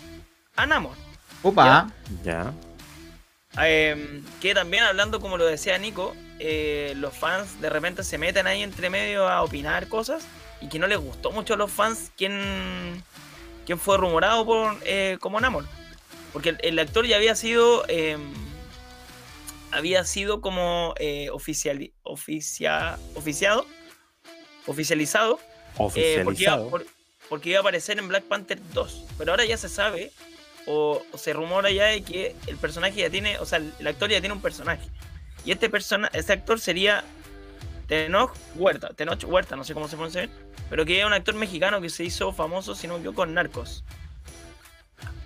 a Namor. Opa, Ya. Eh, que también hablando, como lo decía Nico, eh, los fans de repente se meten ahí entre medio a opinar cosas y que no les gustó mucho a los fans quién, quién fue rumorado por, eh, como Namor. Porque el, el actor ya había sido eh, había sido como eh, oficiali- oficia- oficiado oficializado eh, porque, iba, Oficializado. por- porque iba a aparecer en Black Panther 2. Pero ahora ya se sabe, o, o se rumora ya de que el personaje ya tiene, o sea, el actor ya tiene un personaje. Y este persona, este actor sería Tenoch Huerta, Tenoch Huerta, no sé cómo se pronuncia bien, pero que es un actor mexicano que se hizo famoso, si no yo, con Narcos.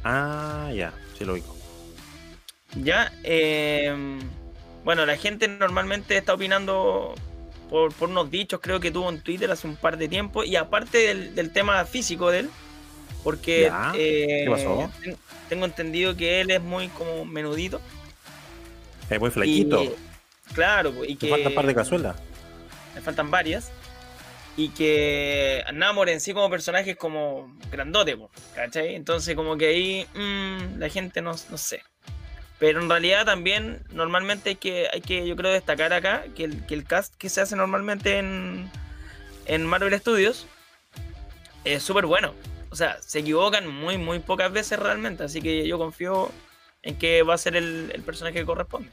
Ah, ya, sí lo ubico. Ya, eh, bueno, la gente normalmente está opinando por, por unos dichos, creo que tuvo en Twitter hace un par de tiempo, y aparte del, del tema físico de él, porque eh, ¿qué pasó? ten- tengo entendido que él es muy como menudito. Es muy flaquito. y- claro, y que falta un par de cazuelas. me faltan varias. Y que Namor en sí como personaje es como grandote, ¿cachai? Entonces como que ahí mm, la gente no, no sé. Pero en realidad también normalmente hay que, hay que yo creo destacar acá que el, que el cast que se hace normalmente en, en Marvel Studios es súper bueno. O sea, se equivocan muy, muy pocas veces realmente. Así que yo confío en que va a ser el, el personaje que corresponde.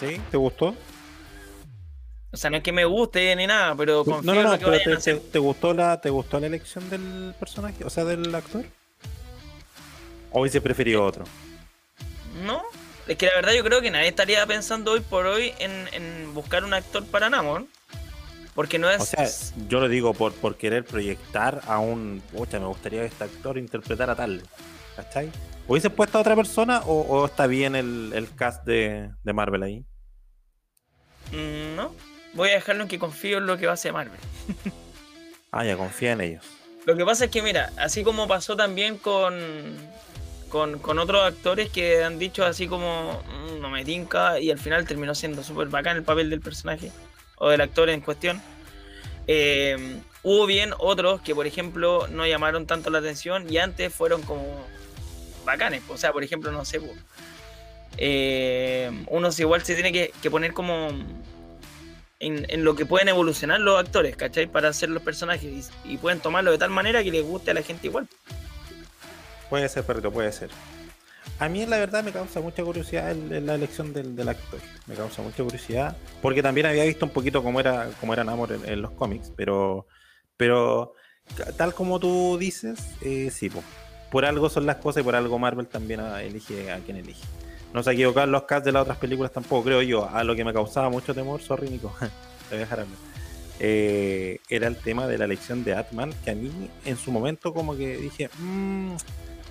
¿Sí? ¿Te gustó? O sea, no es que me guste ni nada, pero confío No, no, no, que pero vayan a te, hacer. te- te gustó la, ¿te gustó la elección del personaje? O sea, del actor. ¿O hubiese preferido otro? No, es que la verdad yo creo que nadie estaría pensando hoy por hoy en, en buscar un actor para Namor. Porque no es. O sea, yo lo digo por, por querer proyectar a un. Pucha, me gustaría que este actor interpretara tal. ¿Cachai? ¿Hubiese puesto a otra persona o, o está bien el, el cast de, de Marvel ahí? Mm, no. Voy a dejarlo en que confío en lo que va a hacer Marvel. Ah, ya, confía en ellos. Lo que pasa es que, mira, así como pasó también con. Con, otros actores que han dicho así como "Mm, no me tinca y al final terminó siendo súper bacán el papel del personaje o del actor en cuestión. Eh, hubo bien otros que, por ejemplo, no llamaron tanto la atención y antes fueron como bacanes. O sea, por ejemplo, no sé, eh, uno igual se tiene que, poner como en, en lo que pueden evolucionar los actores, ¿cachai? Para hacer los personajes y, y pueden tomarlo de tal manera que les guste a la gente igual. Puede ser, perrito, puede ser. A mí, la verdad, me causa mucha curiosidad el- el- la elección del, del actor. Me causa mucha curiosidad. Porque también había visto un poquito cómo era, cómo era Namor en, en los cómics. Pero, pero tal como tú dices, eh, sí, po. por algo son las cosas y por algo Marvel también elige a quien elige. No se equivocan los cast de las otras películas tampoco, creo yo. A lo que me causaba mucho temor, sorry, Nico, te voy a dejar hablar. Eh, era el tema de la elección de Atman, que a mí en su momento como que dije, "Mm",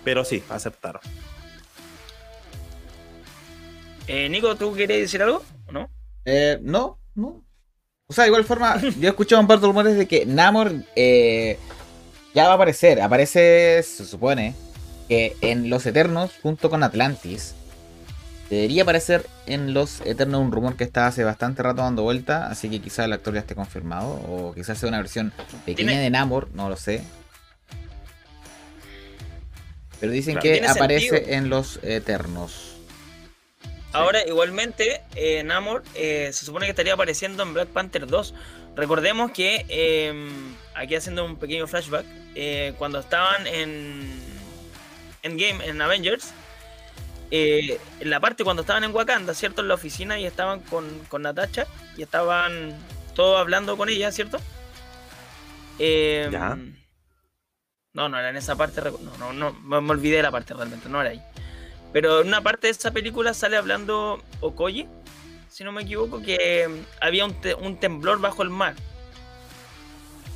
pero sí, aceptaron. Eh, Nico, ¿tú quieres decir algo? ¿O no? Eh, no, no. O sea, de igual forma, yo he escuchado un par de rumores de que Namor eh, ya va a aparecer. Aparece, se supone, que en Los Eternos, junto con Atlantis. Debería aparecer en Los Eternos un rumor que está hace bastante rato dando vuelta. Así que quizás el actor ya esté confirmado. O quizás sea una versión pequeña Tiene- de Namor, no lo sé. Pero dicen Claro. que aparece sentido. en Los Eternos. Ahora, igualmente, eh, Namor eh, se supone que estaría apareciendo en Black Panther 2. Recordemos que, eh, aquí haciendo un pequeño flashback, eh, cuando estaban en Endgame, en Avengers, eh, en la parte cuando estaban en Wakanda, ¿cierto? En la oficina y estaban con, con Natasha y estaban todos hablando con ella, ¿cierto? Eh, Ya. No, no era en esa parte. No, no, no, me olvidé de la parte realmente, no era ahí. Pero en una parte de esa película sale hablando Okoye, si no me equivoco, que mm, había un, te- un temblor bajo el mar,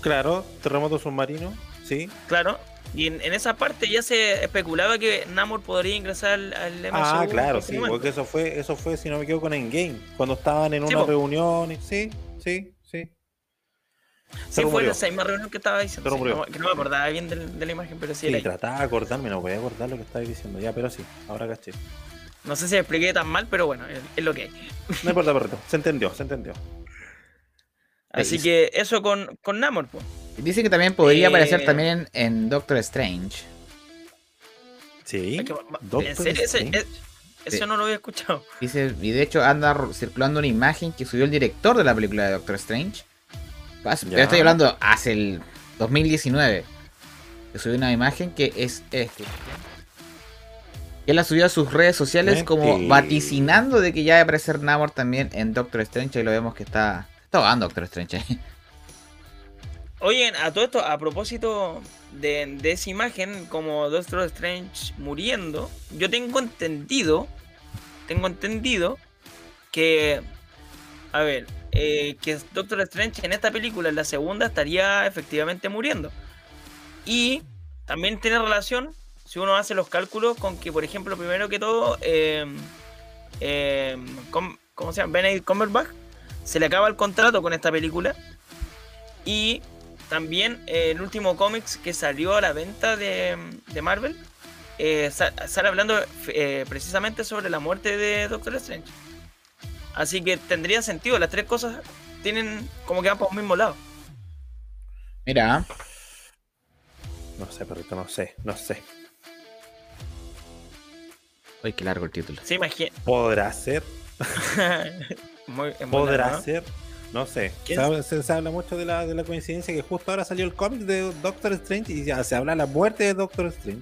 Claro, terremoto submarino, sí. claro. Y en, en esa parte ya se especulaba que Namor podría ingresar al, al MCU. Ah, claro, cualquier sí, momento. porque eso fue, eso fue, si no me equivoco, en Endgame, cuando estaban en Sí, una po. reunión, y- sí, sí. Se Sí, fue esa misma reunión que estaba diciendo. Sí, no, que no me acordaba bien de, la imagen, pero sí, Sí, trataba de acordarme, no podía acordar lo que estabas diciendo, ya, pero sí, ahora caché. No sé si me expliqué tan mal, pero bueno, es, es lo que hay. No importa, perrito, se entendió, se entendió. Así Sí. que eso con, con Namor, pues. Dice que también podría Eh, aparecer también en, en Doctor Strange. Sí, Hay que- ¿En Doctor serio? Strange. es- eso Sí. no lo había escuchado. Dice, y de hecho anda circulando una imagen que subió el director de la película de Doctor Strange. Pero Ya. estoy hablando hace el 2019. Que subió una imagen que es este. Él la subió a sus redes sociales como vaticinando de que ya va a aparecer Namor también en Doctor Strange. Y lo vemos que está. Está ahogando Doctor Strange. ahí. Oye, a todo esto, a propósito de, de esa imagen, como Doctor Strange muriendo, yo tengo entendido, tengo entendido que, a ver, eh, que Doctor Strange en esta película, en la segunda, estaría efectivamente muriendo. Y también tiene relación, si uno hace los cálculos, con que, por ejemplo, primero que todo, eh, ¿cómo se llama? Benedict Cumberbatch se le acaba el contrato con esta película. Y también eh, el último cómics que salió a la venta de, de Marvel eh, sa- sale hablando eh, precisamente sobre la muerte de Doctor Strange. Así que tendría sentido, las tres cosas tienen como que van por un mismo lado. Mira, No sé, perrito, no sé, no sé. uy, qué largo el título. Se imagina. ¿Podrá ser? Muy, es muy ¿Podrá ser? No sé. ¿Quién Se habla, se- se habla mucho de la, de la coincidencia que justo ahora salió el cómic de Doctor Strange y ya se habla de la muerte de Doctor Strange.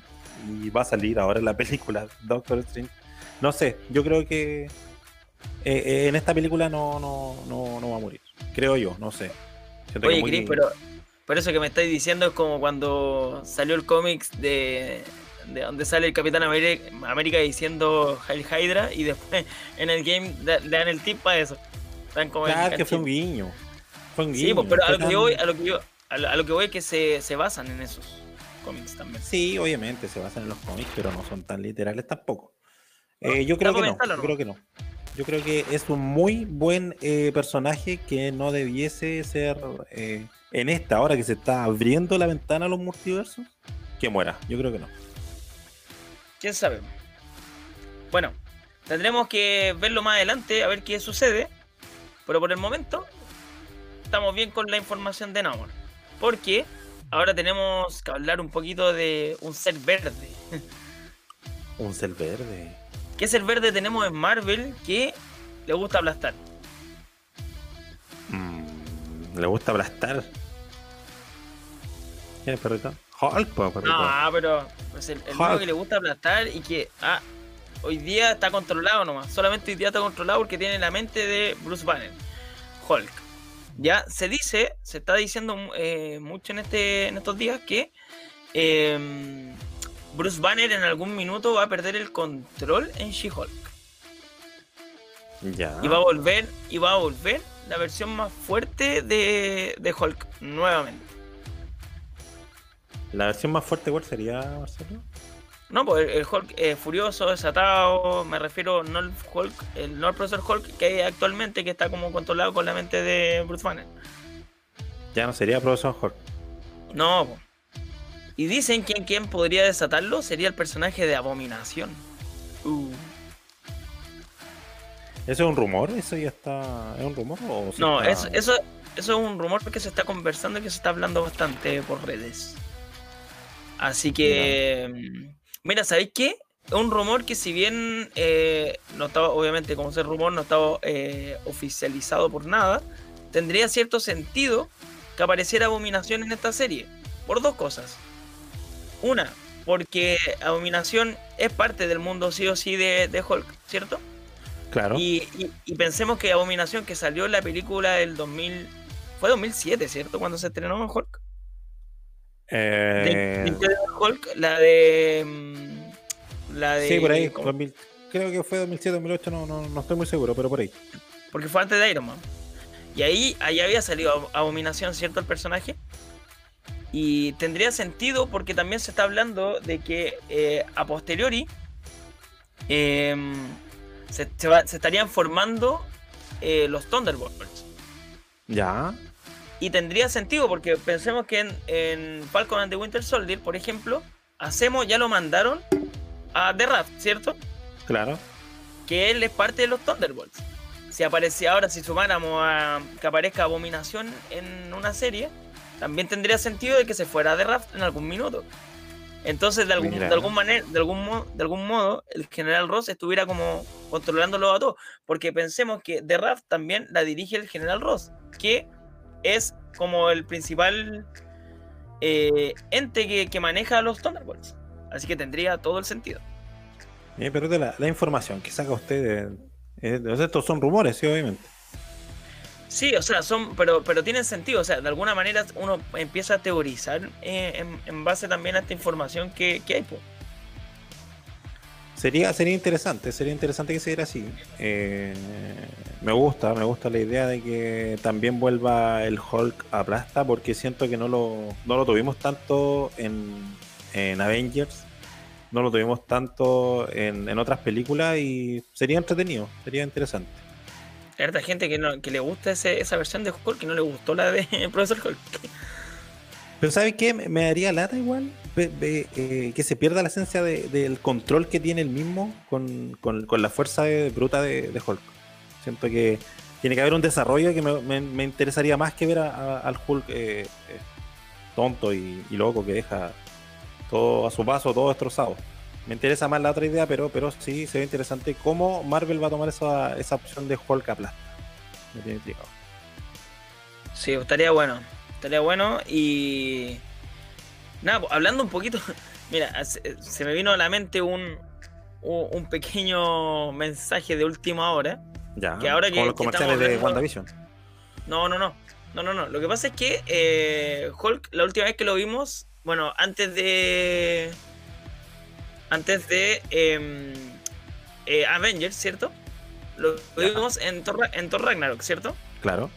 Y va a salir ahora en la película Doctor Strange. No sé, yo creo que eh, eh, en esta película no, no, no, no va a morir. Creo yo, no sé. Siento Oye, muy- Chris, pero por eso que me estáis diciendo es como cuando salió el cómics de, de donde sale el Capitán América, diciendo Hail Hydra y después en el game le dan el tip para eso. Están como Claro que fue un guiño. Fue un guiño. Sí, pues, pero a lo que yo voy, a lo que yo, a lo, a lo que voy es que se, se basan en esos cómics también. Sí, obviamente se basan en los cómics, pero no son tan literales tampoco. Eh, yo creo que no, yo creo que no. Yo creo que es un muy buen eh, personaje que no debiese ser eh, en esta hora que se está abriendo la ventana a los multiversos, que muera. Yo creo que no. ¿Quién sabe? Bueno, tendremos que verlo más adelante a ver qué sucede. Pero por el momento estamos bien con la información de Namor. Porque ahora tenemos que hablar un poquito de un ser verde. Un ser verde. ¿Qué ser verde tenemos en Marvel que le gusta aplastar? Mm, Le gusta aplastar. ¿Quién es perrito? Hulk, pues, perrito. No, pero pues el, el único que le gusta aplastar y que ah, hoy día está controlado nomás. Solamente hoy día está controlado porque tiene la mente de Bruce Banner, Hulk. Ya se dice, se está diciendo eh, mucho en, este, en estos días que eh, Bruce Banner en algún minuto va a perder el control en She-Hulk. Ya. Y va a volver, y va a volver la versión más fuerte de, de Hulk nuevamente. La versión más fuerte, ¿cuál sería, Marcelo? No, pues el, Hulk eh, furioso, desatado, me refiero no el Hulk, el, no el profesor Hulk que hay actualmente, que está como controlado con la mente de Bruce Banner. Ya no sería Profesor Hulk. No, po. Y dicen que quien podría desatarlo sería el personaje de Abominación. Uh. ¿Eso es un rumor? ¿Eso ya está. ¿Es un rumor? O No, está- eso, eso, eso es un rumor que se está conversando y que se está hablando bastante por redes. Así que, mm, mira, ¿sabéis qué? Es un rumor que si bien eh, no estaba, obviamente como ese rumor no estaba eh, oficializado por nada, tendría cierto sentido que apareciera Abominación en esta serie. Por dos cosas. Una, porque Abominación es parte del mundo sí o sí de, de Hulk, ¿cierto? Claro. Y, y- y pensemos que Abominación que salió en la película del 2000... Fue 2007, ¿cierto? Cuando se estrenó Hulk. Eh, de Incredible Hulk, la de. mm, La de. sí, por ahí. ¿cómo? 2000 creo que fue 2007, 2008, no, no, no estoy muy seguro, pero por ahí. Porque fue antes de Iron Man. Y ahí, ahí había salido Abominación, ¿cierto? El personaje. Y tendría sentido porque también se está hablando de que eh, a posteriori em, se, se va- se estarían formando eh, los Thunderbolts. Ya. Y tendría sentido porque pensemos que en, en Falcon and the Winter Soldier, por ejemplo, hacemos, ya lo mandaron a The Raft, ¿cierto? Claro. que él es parte de los Thunderbolts. Si aparece ahora, si sumáramos a que aparezca Abominación en una serie, también tendría sentido de que se fuera de Raft en algún minuto. Entonces, de algún, de algún manera, de algún modo, de algún modo, el general Ross estuviera como controlándolo a todos. Porque pensemos que The Raft también la dirige el general Ross, que es como el principal eh, ente que, que maneja a los Thunderbolts. Así que tendría todo el sentido. Eh, pero de la, la información que saca usted, eh, estos son rumores, sí, obviamente. Sí, o sea, son, pero, pero tienen sentido. O sea, de alguna manera uno empieza a teorizar eh, en, base también a esta información que, hay. Sería, sería interesante, sería interesante que se diera así. Eh, me gusta, me gusta la idea de que también vuelva el Hulk a plasta, porque siento que no lo, no lo tuvimos tanto en, en Avengers, no lo tuvimos tanto en otras películas y sería entretenido, sería interesante. Hay gente que, no, que le gusta ese- esa versión de Hulk que no le gustó la de Profesor Hulk. Pero ¿sabes qué? Me daría lata igual ve, eh, que se pierda la esencia de- del control que tiene el mismo con, con- con la fuerza bruta de, Hulk. Siento que tiene que haber un desarrollo que me, me- interesaría más que ver a- al Hulk eh, eh, tonto y loco que deja todo a su paso, todo destrozado. Me interesa más la otra idea, pero, pero sí se ve interesante cómo Marvel va a tomar esa, esa opción de Hulk a plasta. Me tiene intrigado. Sí, estaría bueno. Estaría bueno y. Nada, hablando un poquito. Mira, se, se me vino a la mente un, un pequeño mensaje de última hora. Ya, Que ahora que- como los que comerciales estamos de WandaVision. No, no, no. No, no, no. Lo que pasa es que eh, Hulk, la última vez que lo vimos, bueno, antes de. Antes de em, eh, Avengers, ¿cierto? Lo Ya. vimos en Thor, en Thor Ragnarok, ¿cierto? Claro.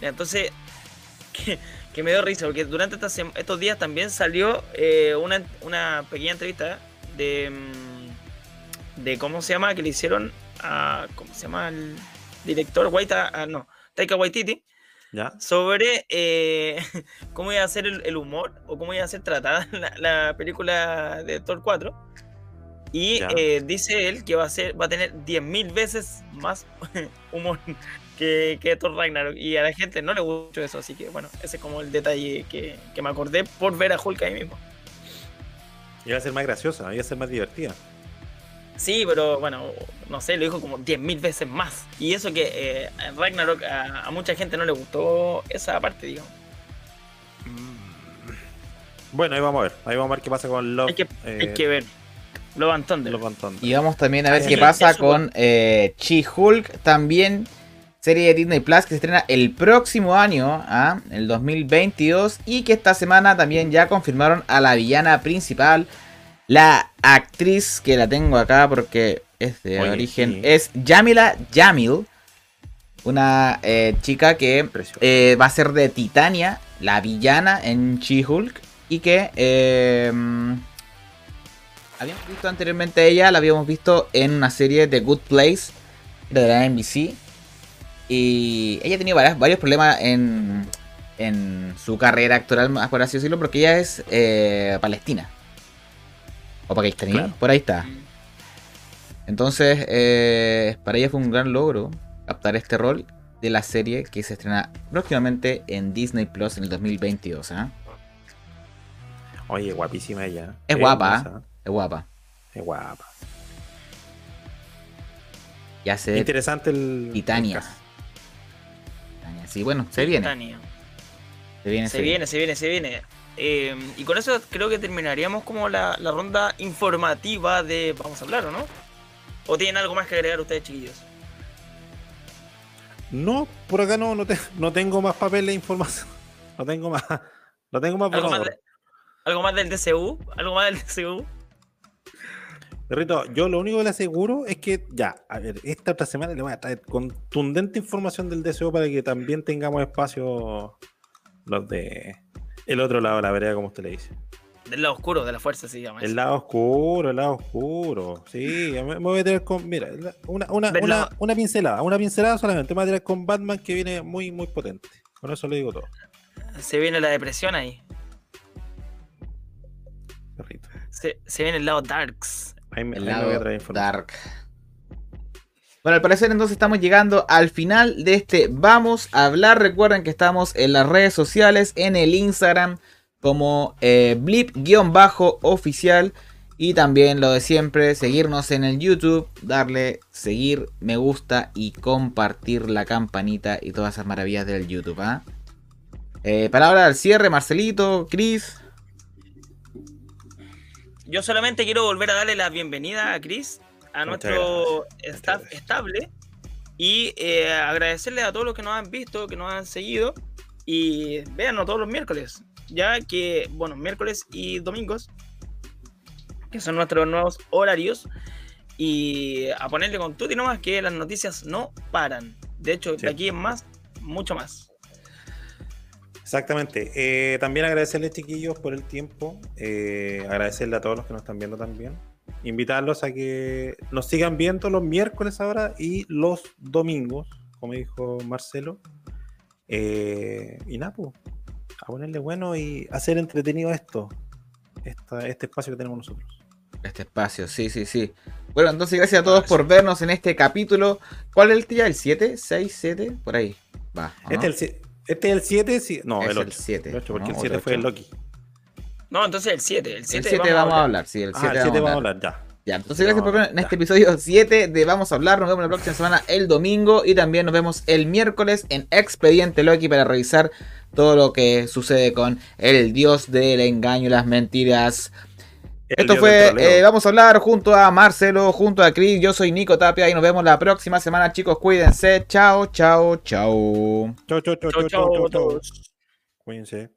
Entonces, que, que me dio risa, porque durante estas estos días también salió eh, una, una pequeña entrevista de, mm, de. ¿Cómo se llama? Que le hicieron a. ¿Cómo se llama? El director Waita, ah, no, Taika Waititi Ya. sobre eh, cómo iba a ser el, el humor o cómo iba a ser tratada la, la película de Thor 4. Y eh, dice él que va a ser, va a tener 10.000 veces más humor que, que Thor Ragnarok. Y a la gente no le gustó eso, así que bueno, ese es como el detalle que, que me acordé por ver a Hulk ahí mismo. Iba a ser más graciosa, iba a ser más divertida. Sí, pero bueno, no sé, lo dijo como 10.000 veces más. Y eso que eh, en Ragnarok a, a mucha gente no le gustó esa parte, digamos. Bueno, ahí vamos a ver. Ahí vamos a ver qué pasa con Love. Hay que, eh, hay que ver. Love and Thunder. Love and Thunder. Y vamos también a ver Sí, qué pasa eso- con eh, She-Hulk, también serie de Disney Plus que se estrena el próximo año, ¿ah? el 2022, y que esta semana también ya confirmaron a la villana principal, la actriz que la tengo acá porque es de Oye, origen, sí. es Yamila Jamil, una eh, chica que eh, va a ser de Titania, la villana en She-Hulk, y que eh, habíamos visto anteriormente a ella, la habíamos visto en una serie de Good Place de la NBC. Y ella ha tenido varias- varios problemas en, en su carrera actoral, más por así decirlo, porque ella es eh, palestina. O pakistaní, Claro. por ahí está. Entonces, eh, para ella fue un gran logro captar este rol de la serie que se estrena próximamente en Disney Plus en el 2022. ¿ah? Oye, guapísima ella. Es guapa, hermosa, Es guapa. Es guapa. Y hace Interesante el. Titania. el cast. Sí, bueno, se viene. Titania. Se viene, Se viene, se viene, se viene. Eh, y con eso creo que terminaríamos como la, la ronda informativa de Vamos a hablar, ¿o no? ¿O tienen algo más que agregar ustedes, chiquillos? No, por acá no, no, te- no tengo más papel de información. No tengo más. No tengo más ¿Algo más, de, ¿Algo más del DCU? ¿Algo más del DCU? Perrito, yo lo único que le aseguro es que ya, a ver, esta otra semana le voy a traer contundente información del DCU para que también tengamos espacio los de el otro lado de la vereda, como usted le dice. Del lado oscuro de la fuerza se llama. El eso. lado oscuro, el lado oscuro. Sí, me, voy a tener con. Mira, una, una, una, lado- una pincelada, una pincelada solamente. Me voy a tener con Batman que viene muy, muy potente. Con eso le digo todo, Se viene la depresión ahí. perrito. Se, se viene el lado darks. Ahí me, El ahí me voy a lado traer información. dark. Bueno, al parecer entonces estamos llegando al final de este Vamos a hablar. Recuerden que estamos en las redes sociales, en el Instagram como eh, blip-oficial. Y también lo de siempre, seguirnos en el YouTube, darle seguir, me gusta y compartir la campanita y todas esas maravillas del YouTube. ¿ah? Eh, palabra al cierre, Marcelito, Chris. Yo solamente quiero volver a darle la bienvenida a Chris, a Muchas nuestro gracias. staff estable, y eh, agradecerle a todos los que nos han visto, que nos han seguido, y véanos todos los miércoles, ya que, bueno, miércoles y domingos, que son nuestros nuevos horarios, y a ponerle con tutti nomás que las noticias no paran. De hecho, Sí. de aquí en más, mucho más. Exactamente. Eh, también agradecerles, chiquillos, por el tiempo. Eh, agradecerle a todos los que nos están viendo también. Invitarlos a que nos sigan viendo los miércoles ahora y los domingos, como dijo Marcelo. Eh, y nada, pues, a ponerle bueno y hacer entretenido esto, esta- este espacio que tenemos nosotros. Este espacio, sí, sí, sí. Bueno, entonces gracias a todos por vernos en este capítulo. ¿Cuál es el día? ¿El 7? ¿6, 7? Por ahí. Va. ¿o Este, no? es el, este es el 7, sí, no, Es el el 8. siete, El 8, porque ¿no? el O 7 el fue el. Loki. No, entonces el 7. El El 7 7 vamos, a hablar, sí, el 7 Ah, el 7 vamos a vamos a hablar. ya. Ya, entonces gracias por ver en este episodio 7 de Vamos a hablar. Nos vemos la próxima semana el domingo y también nos vemos el miércoles en Expediente Loki para revisar todo lo que sucede con el dios del engaño y las mentiras. El Esto fue eh, Vamos a hablar junto a Marcelo, junto a Chris. Yo soy Nico Tapia y nos vemos la próxima semana, chicos. Cuídense. Chao, chao, chao. Chau, chau, chau, Chau, chau, chau chau, a chau, chau. todos. Cuídense.